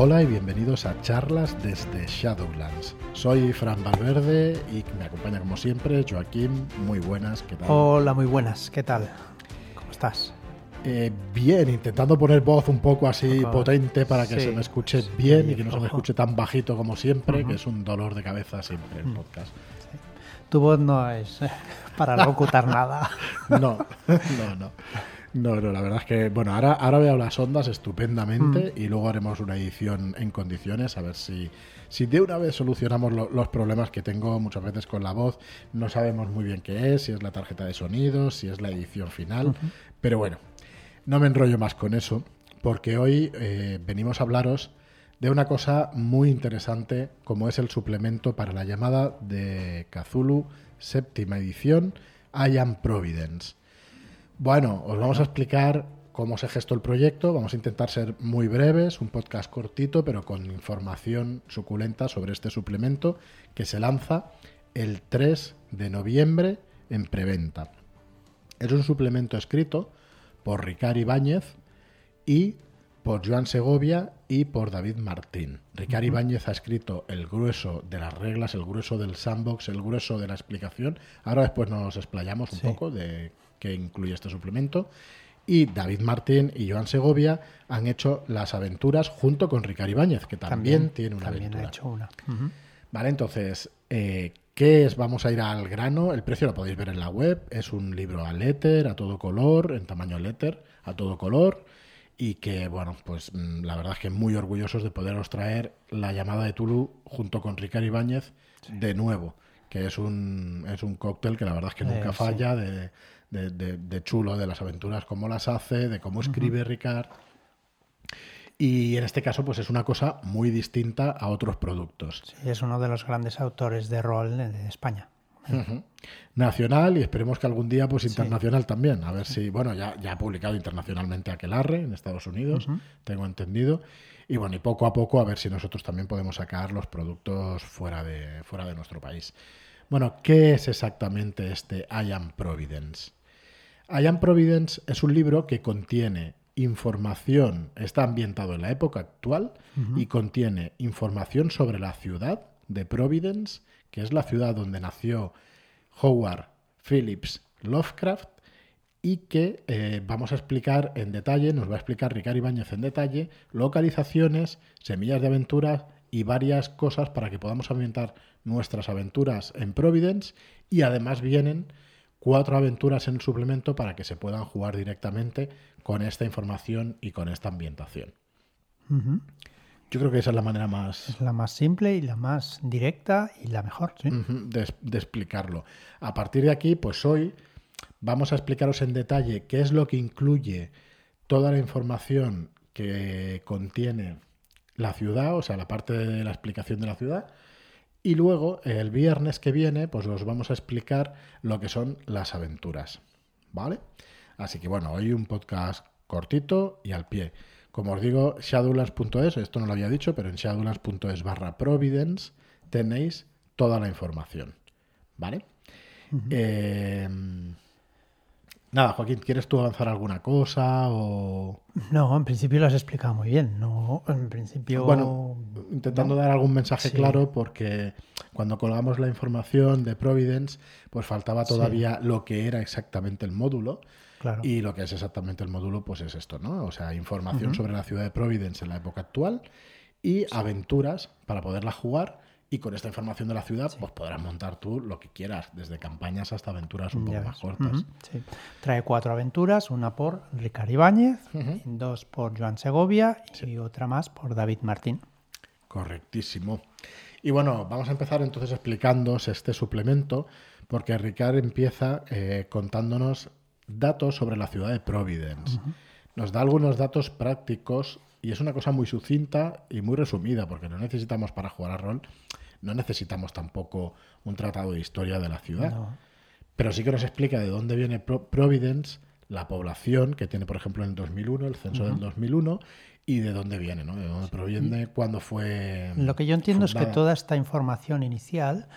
Hola y bienvenidos a charlas desde Shadowlands. Soy Fran Valverde y me acompaña como siempre Joaquín. Muy buenas, ¿qué tal? Hola, muy buenas, ¿qué tal? ¿Cómo estás? Eh, bien, intentando poner voz un poco así potente para que sí, se me escuche sí, bien y que no se me escuche tan bajito como siempre, Ujú. que es un dolor de cabeza siempre Mm. el podcast. Tu voz no es eh, para locutar nada. No, no, no. No, no, la verdad es que, bueno, ahora, ahora veo las ondas estupendamente Mm. y luego haremos una edición en condiciones a ver si, si de una vez solucionamos lo- los problemas que tengo muchas veces con la voz. No sabemos muy bien qué es, si es la tarjeta de sonido, si es la edición final, pero bueno, no me enrollo más con eso porque hoy eh, venimos a hablaros de una cosa muy interesante como es el suplemento para la llamada de Cthulhu séptima edición I Am Providence. Bueno, os vamos a explicar cómo se gestó el proyecto. Vamos a intentar ser muy breves, un podcast cortito, pero con información suculenta sobre este suplemento que se lanza el 3 de noviembre en preventa. Es un suplemento escrito por Ricard Ibáñez y por Joan Segovia y por David Martín. Ricard Ibáñez ha escrito el grueso de las reglas, el grueso del sandbox, el grueso de la explicación. Ahora después nos explayamos un Sí. poco de qué incluye este suplemento. Y David Martín y Joan Segovia han hecho las aventuras junto con Ricard Ibáñez, que también, tiene una también aventura. ha hecho una. Vale, entonces, eh, ¿qué es? Vamos a ir al grano. El precio lo podéis ver en la web. Es un libro a letter, a todo color, en tamaño letter, a todo color. Y que, bueno, pues mm, la verdad es que muy orgullosos de poderos traer la llamada de Tulu junto con Ricard Ibáñez de nuevo. Que es un, es un cóctel que la verdad es que nunca Eh, sí. falla de, de- de- de chulo, de las aventuras, cómo las hace, de cómo escribe Ricard. Y en este caso, pues es una cosa muy distinta a otros productos. Sí, es uno de los grandes autores de rol de España. Nacional y esperemos que algún día pues internacional también. A ver si, bueno, ya, ya ha publicado internacionalmente Aquelarre en Estados Unidos, tengo entendido. Y bueno, y poco a poco a ver si nosotros también podemos sacar los productos fuera de, fuera de nuestro país. Bueno, ¿qué es exactamente este I Am Providence? I Am Providence es un libro que contiene información, está ambientado en la época actual y contiene información sobre la ciudad de Providence, que es la ciudad donde nació Howard Phillips Lovecraft y que eh, vamos a explicar en detalle, nos va a explicar Ricard Ibáñez en detalle, localizaciones, semillas de aventuras y varias cosas para que podamos ambientar nuestras aventuras en Providence y además vienen cuatro aventuras en el suplemento para que se puedan jugar directamente con esta información y con esta ambientación. Yo creo que esa es la manera más, Es la más simple y la más directa y la mejor. ¿sí? De explicarlo. A partir de aquí, pues hoy vamos a explicaros en detalle qué es lo que incluye toda la información que contiene la ciudad, o sea, la parte de la explicación de la ciudad. Y luego, el viernes que viene, pues os vamos a explicar lo que son las aventuras. ¿Vale? Así que bueno, hoy un podcast cortito y al pie. Como os digo, shadowlands.es, esto no lo había dicho, pero en shadowlands.es barra Providence tenéis toda la información. ¿Vale? Eh, nada, Joaquín, ¿quieres tú avanzar alguna cosa? O... No, en principio lo has explicado muy bien. No, en principio. Bueno, intentando dar algún mensaje Sí. claro, porque cuando colgamos la información de Providence, pues faltaba Sí. todavía lo que era exactamente el módulo. Claro. Y lo que es exactamente el módulo, pues es esto, ¿no? O sea, información sobre la ciudad de Providence en la época actual y aventuras para poderla jugar. Y con esta información de la ciudad, pues podrás montar tú lo que quieras, desde campañas hasta aventuras un poco más cortas. Ujú, sí. Trae cuatro aventuras, una por Ricard Ibáñez, dos por Joan Segovia y otra más por David Martín. Correctísimo. Y bueno, vamos a empezar entonces explicándoos este suplemento, porque Ricard empieza eh, contándonos datos sobre la ciudad de Providence. Nos da algunos datos prácticos y es una cosa muy sucinta y muy resumida, porque no necesitamos para jugar a rol, no necesitamos tampoco un tratado de historia de la ciudad. No. Pero sí que nos explica de dónde viene Pro- Providence, la población que tiene, por ejemplo, en el 2001, el censo del 2001, y de dónde viene, ¿no? De dónde proviene, cuándo fue. Lo que yo entiendo es que toda esta información inicial,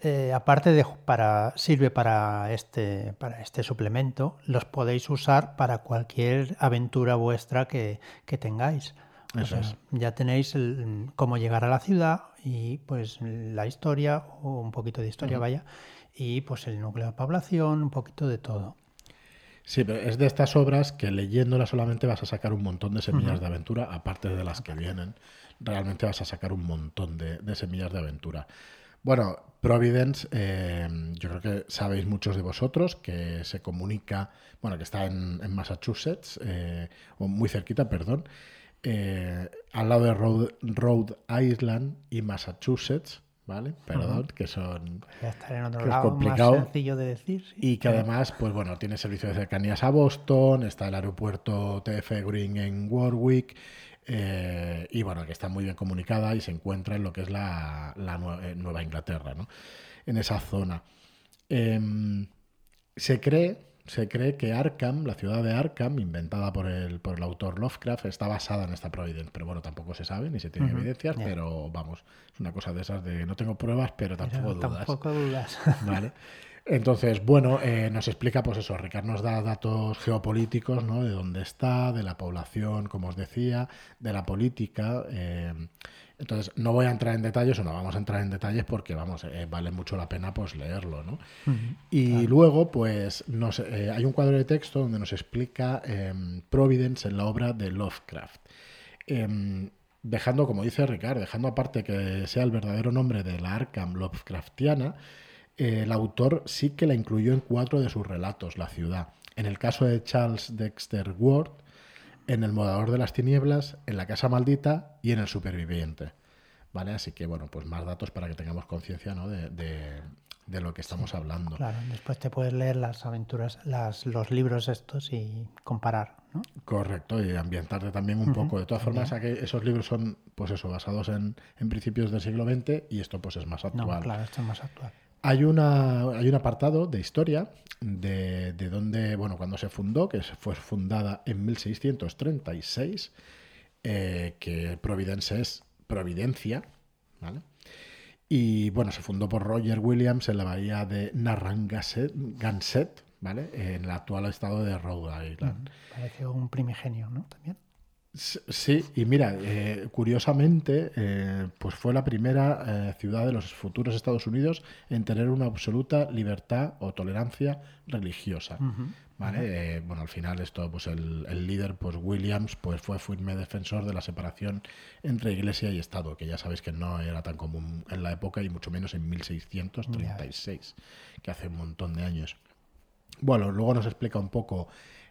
eh, aparte de para sirve para este para este suplemento, los podéis usar para cualquier aventura vuestra que, que tengáis. O sea, es. ya tenéis el- cómo llegar a la ciudad y pues la historia, o un poquito de historia, vaya, y pues el núcleo de población, un poquito de todo. Sí, pero es de estas obras que leyéndola solamente vas a sacar un montón de semillas de aventura, aparte de las que vienen. Realmente vas a sacar un montón de, de semillas de aventura. Bueno, Providence, eh, yo creo que sabéis muchos de vosotros que se comunica, bueno, que está en, en Massachusetts, eh, o muy cerquita, perdón, eh, al lado de Rhode, Rhode Island y Massachusetts, ¿vale? Perdón, que son Ya estar en otro Que es lado, complicado. más sencillo de decir. sí. y que además, pues bueno, tiene servicio de cercanías a Boston, está el aeropuerto TF Green en Warwick, eh, y bueno, que está muy bien comunicada y se encuentra en lo que es la, la Nue- eh, Nueva Inglaterra, ¿no? En esa zona. Em, se cree, se cree que Arkham, la ciudad de Arkham, inventada por el, por el autor Lovecraft, está basada en esta Providence. Pero bueno, tampoco se sabe, ni se tiene Ujú, evidencias, ya. pero vamos, es una cosa de esas de no tengo pruebas, pero Pero tampoco dudas. tampoco dudas. Vale. Entonces, bueno, eh, nos explica, pues eso, Ricard nos da datos geopolíticos, ¿no? De dónde está, de la población, como os decía, de la política. eh, entonces, no voy a entrar en detalles, o no vamos a entrar en detalles porque, vamos, eh, vale mucho la pena, pues, leerlo, ¿no? Y luego, pues, nos, hay un cuadro de texto donde nos explica em, Providence en la obra de Lovecraft. Em, dejando, como dice Ricard, dejando aparte que sea el verdadero nombre de la Arkham Lovecraftiana, el autor sí que la incluyó en cuatro de sus relatos, la ciudad. En el caso de Charles Dexter Ward, en El Modador de las Tinieblas, en La Casa Maldita y en El Superviviente. ¿Vale? Así que, bueno, pues más datos para que tengamos conciencia ¿no? de, de- de lo que estamos hablando. Claro, después te puedes leer las aventuras, las, los libros estos y comparar, ¿no? Correcto, y ambientarte también un poco. De todas formas, esos libros son, pues eso, basados en, en principios del siglo XX y esto pues es más No, actual. claro, esto es más actual. Hay, una, hay un apartado de historia de, de donde, bueno, cuando se fundó, que fue fundada en 1636, eh, que Providence es Providencia, ¿vale? Y bueno, se fundó por Roger Williams en la bahía de Narragansett, ¿vale? En el actual estado de Rhode Island. Parece un primigenio, ¿no? También. Sí, y mira, eh, curiosamente, eh, pues fue la primera eh, ciudad de los futuros Estados Unidos en tener una absoluta libertad o tolerancia religiosa. ¿vale? Bueno, al final esto, pues el, el líder, pues Williams, pues fue firme defensor de la separación entre Iglesia y Estado, que ya sabéis que no era tan común en la época y mucho menos en 1636, que hace un montón de años. Bueno, luego nos explica un poco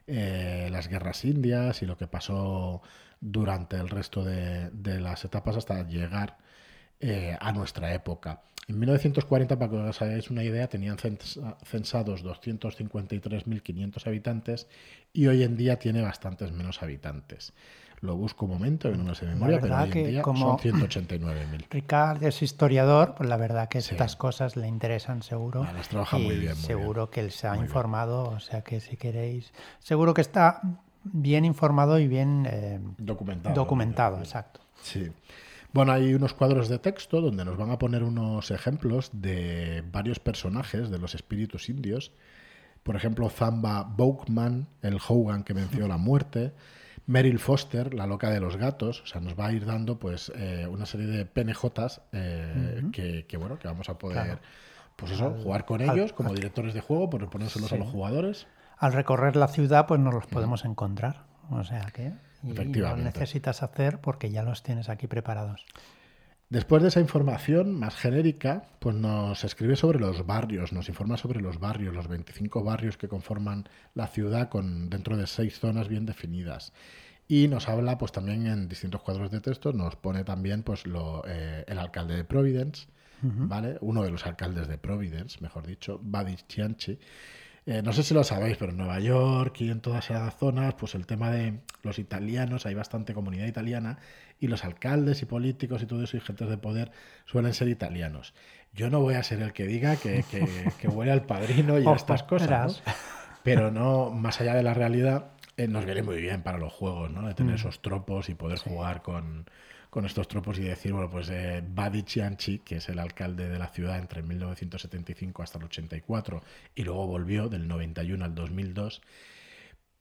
eh, las guerras indias y lo que pasó durante el resto de, de las etapas hasta llegar eh, a nuestra época. En 1940, para que os hagáis una idea, tenían cens- censados 253.500 habitantes y hoy en día tiene bastantes menos habitantes. Lo busco un momento, que no me sé de memoria, pero hoy en día como- son 189.000. Ricard es historiador, pues la verdad que Sí. estas cosas le interesan seguro. Ah, las trabaja y muy bien, muy seguro que él se ha Muy bien. informado, o sea que si queréis, seguro que está bien informado y bien eh, Documentado. documentado, exacto. Sí. Bueno, hay unos cuadros de texto donde nos van a poner unos ejemplos de varios personajes de los espíritus indios. Por ejemplo, Zamba Boukman, el Hogan que venció la muerte. Meryl Foster, la loca de los gatos. O sea, nos va a ir dando pues eh, una serie de PNJs eh, que, que, bueno, que vamos a poder Claro. pues eso, jugar con al- ellos como directores de juego, por ponérselos a los jugadores. Al recorrer la ciudad, pues nos los podemos encontrar. O sea que y no Efectivamente. necesitas hacer porque ya los tienes aquí preparados. Después de esa información más genérica, pues nos escribe sobre los barrios, nos informa sobre los barrios, los 25 barrios que conforman la ciudad con dentro de seis zonas bien definidas. Y nos habla, pues también en distintos cuadros de texto, nos pone también pues lo, eh, el alcalde de Providence, ¿vale? Uno de los alcaldes de Providence, mejor dicho, Buddy Chianchi. Eh, no sé si lo sabéis, pero en Nueva York y en todas esas zonas, pues el tema de los italianos, hay bastante comunidad italiana, y los alcaldes y políticos y todo eso y gentes de poder suelen ser italianos. Yo no voy a ser el que diga que, que, que huele al padrino y a estas cosas. ¿no? Pero no, más allá de la realidad, eh, nos viene muy bien para los juegos, ¿no? De tener Mm. esos tropos y poder jugar con, con estos tropos y decir, bueno, pues eh, Badi Chianchi, que es el alcalde de la ciudad entre 1975 hasta el 84 y luego volvió del 91 al 2002,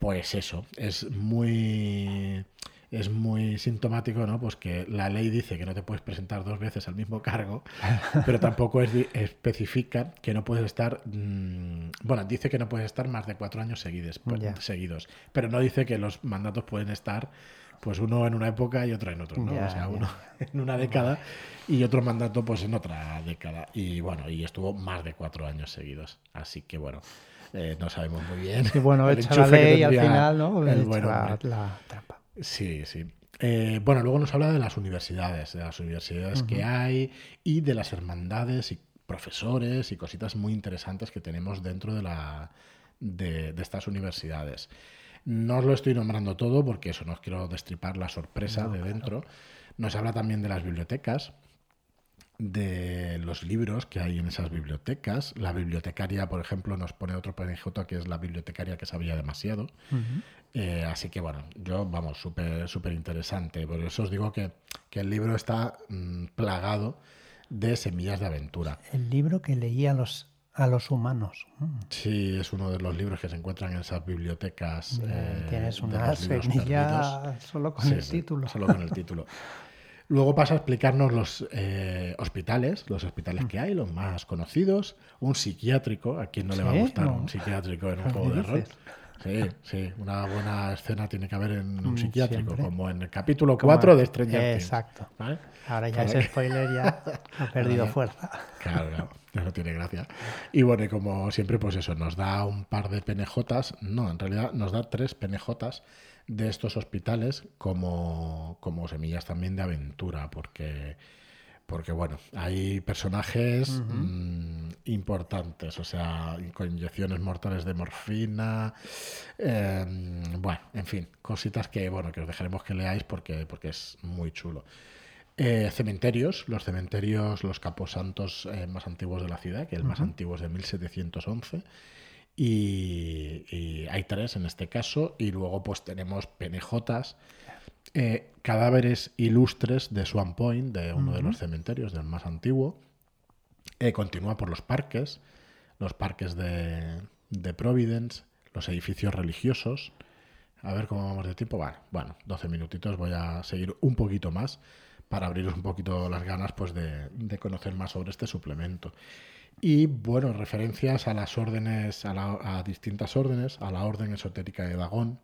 pues eso, es muy es muy sintomático, ¿no? Pues que la ley dice que no te puedes presentar dos veces al mismo cargo, pero tampoco especifica que no puedes estar, mm, bueno, dice que no puedes estar más de cuatro años seguidos, seguidos, pero no dice que los mandatos pueden estar, pues uno en una época y otro en otro, ¿no? o sea, uno en una década y otro mandato, pues en otra década. Y bueno, y estuvo más de cuatro años seguidos, así que bueno. Eh, no sabemos muy bien. Y bueno, hecha la ley al final, ¿no? la trampa. Sí, sí. Eh, bueno, luego nos habla de las universidades, de las universidades que hay y de las hermandades y profesores y cositas muy interesantes que tenemos dentro de, la, de, estas universidades. No os lo estoy nombrando todo porque eso, no os quiero destripar la sorpresa de dentro. Nos habla también de las bibliotecas, de los libros que hay en esas bibliotecas. La bibliotecaria, por ejemplo, nos pone otro PNJ que es la bibliotecaria que sabía demasiado. Eh, así que bueno, yo, vamos, súper súper interesante. Por eso os digo que, el libro está mm, plagado de semillas de aventura. El libro que leía a los, a los humanos. Mm. Sí, es uno de los libros que se encuentran en esas bibliotecas. Eh, tienes una semilla solo con el título. Solo con el título. Luego pasa a explicarnos los eh, hospitales, los hospitales mm. que hay, los más conocidos, un psiquiátrico, a quien no le va a gustar un psiquiátrico en un juego de rol. Sí, sí, una buena escena tiene que haber en un mm, psiquiátrico, como en el capítulo 4 de Stranger Things. Exacto. Ahora ya ese spoiler ya ha perdido fuerza. Claro, claro, no tiene gracia. Y bueno, y como siempre, pues eso, nos da un par de penejotas, no, en realidad nos da tres penejotas de estos hospitales como, como semillas también de aventura, porque porque bueno, hay personajes mm, importantes, o sea, con inyecciones mortales de morfina, em, bueno, en fin, cositas que bueno, que os dejaremos que leáis porque, porque es muy chulo. Eh, cementerios, los cementerios, los caposantos eh, más antiguos de la ciudad, que el más antiguo es de 1711. Y, hay tres en este caso, y luego pues tenemos penejotas, eh, cadáveres ilustres de Swan Point, de uno de los cementerios, del más antiguo. Eh, continúa por los parques, los parques de, de, Providence, los edificios religiosos. A ver cómo vamos de tiempo. Bueno, bueno, 12 minutitos, voy a seguir un poquito más para abriros un poquito las ganas pues, de, de conocer más sobre este suplemento. Y bueno, referencias a las órdenes, a, distintas órdenes, a la orden esotérica de Dagón.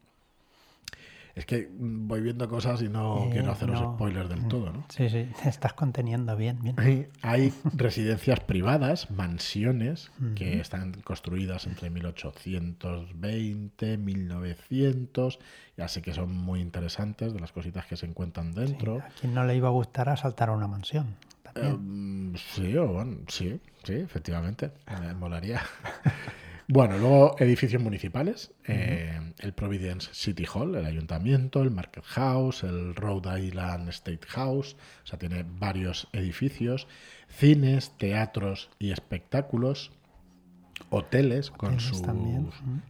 Es que voy viendo cosas y no quiero haceros spoilers del todo, ¿no? Sí, sí, estás conteniendo bien, bien. Hay, residencias privadas, mansiones, que están construidas entre 1820, 1900, y así que son muy interesantes de las cositas que se encuentran dentro. a quien no le iba a gustar asaltar a una mansión. Em, sí, sí, sí, efectivamente. Me molaría. bueno, luego edificios municipales. Eh, el Providence City Hall, el ayuntamiento, el Market House, el Rhode Island State House. O sea, tiene varios edificios. Cines, teatros y espectáculos. Hoteles con sus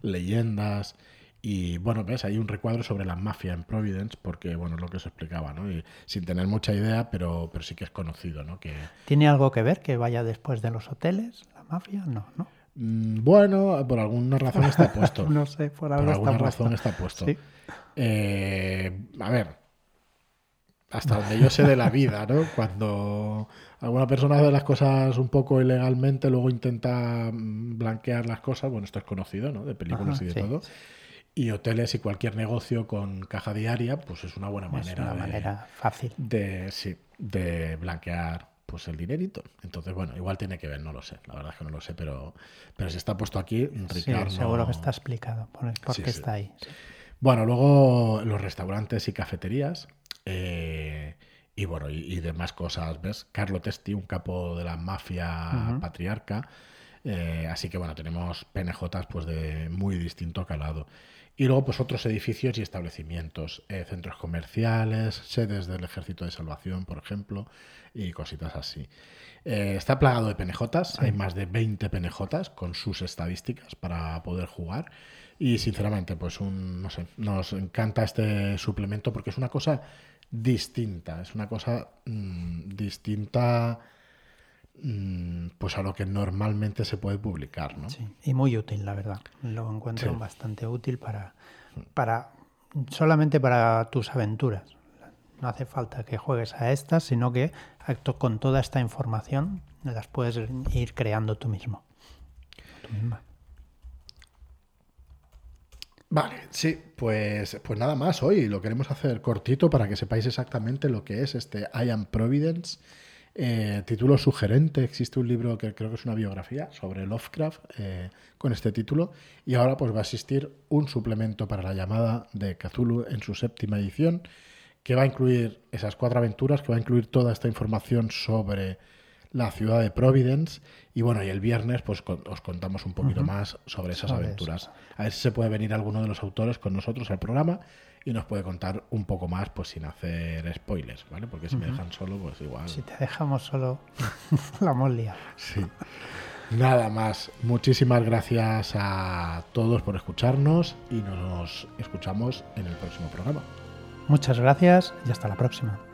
leyendas y bueno, ves, hay un recuadro sobre la mafia en Providence, porque bueno, es lo que se explicaba, ¿no? Y sin tener mucha idea, pero, pero sí que es conocido, ¿no? Que... ¿Tiene algo que ver que vaya después de los hoteles, la mafia? No, ¿no? Mm, bueno, por alguna razón está puesto. no sé, por, alguna razón está puesto. Eh, a ver, hasta donde yo sé de la vida, ¿no? Cuando alguna persona hace las cosas un poco ilegalmente, luego intenta mm, blanquear las cosas, bueno, esto es conocido, ¿no? De películas y de todo. Y hoteles y cualquier negocio con caja diaria, pues es una buena manera. una manera fácil. De, sí, de blanquear pues el dinerito. Entonces, bueno, igual tiene que ver, no lo sé, la verdad es que no lo sé, pero, pero si está puesto aquí, Ricardo... Sí, seguro que está explicado por, qué está ahí. Bueno, luego los restaurantes y cafeterías. Eh, y bueno, y, demás cosas, ¿ves? Carlo Testi, un capo de la mafia patriarca. Eh, así que bueno, tenemos PNJs pues de muy distinto calado. Y luego, pues otros edificios y establecimientos, eh, centros comerciales, sedes del Ejército de Salvación, por ejemplo, y cositas así. Eh, está plagado de penejotas, hay más de 20 penejotas con sus estadísticas para poder jugar. Y sinceramente, pues un, no sé, nos encanta este suplemento porque es una cosa distinta, es una cosa mm, distinta pues a lo que normalmente se puede publicar, ¿no? Sí, y muy útil, la verdad. Lo encuentro bastante útil para, para solamente para tus aventuras. No hace falta que juegues a estas, sino que con toda esta información las puedes ir creando tú mismo. Tú misma. Vale, sí, pues, pues nada más hoy. Lo queremos hacer cortito para que sepáis exactamente lo que es este I Am Providence. Eh, título sugerente, existe un libro que creo que es una biografía sobre Lovecraft eh, con este título. Y ahora pues va a existir un suplemento para la llamada de Cthulhu en su séptima edición que va a incluir esas cuatro aventuras, que va a incluir toda esta información sobre la ciudad de Providence. Y bueno, y el viernes pues os contamos un poquito más sobre esas aventuras. A ver si se puede venir alguno de los autores con nosotros al programa y nos puede contar un poco más pues sin hacer spoilers, ¿vale? Porque si me dejan solo, pues igual. Si te dejamos solo, la molia. Sí. Nada más. Muchísimas gracias a todos por escucharnos y nos escuchamos en el próximo programa. Muchas gracias y hasta la próxima.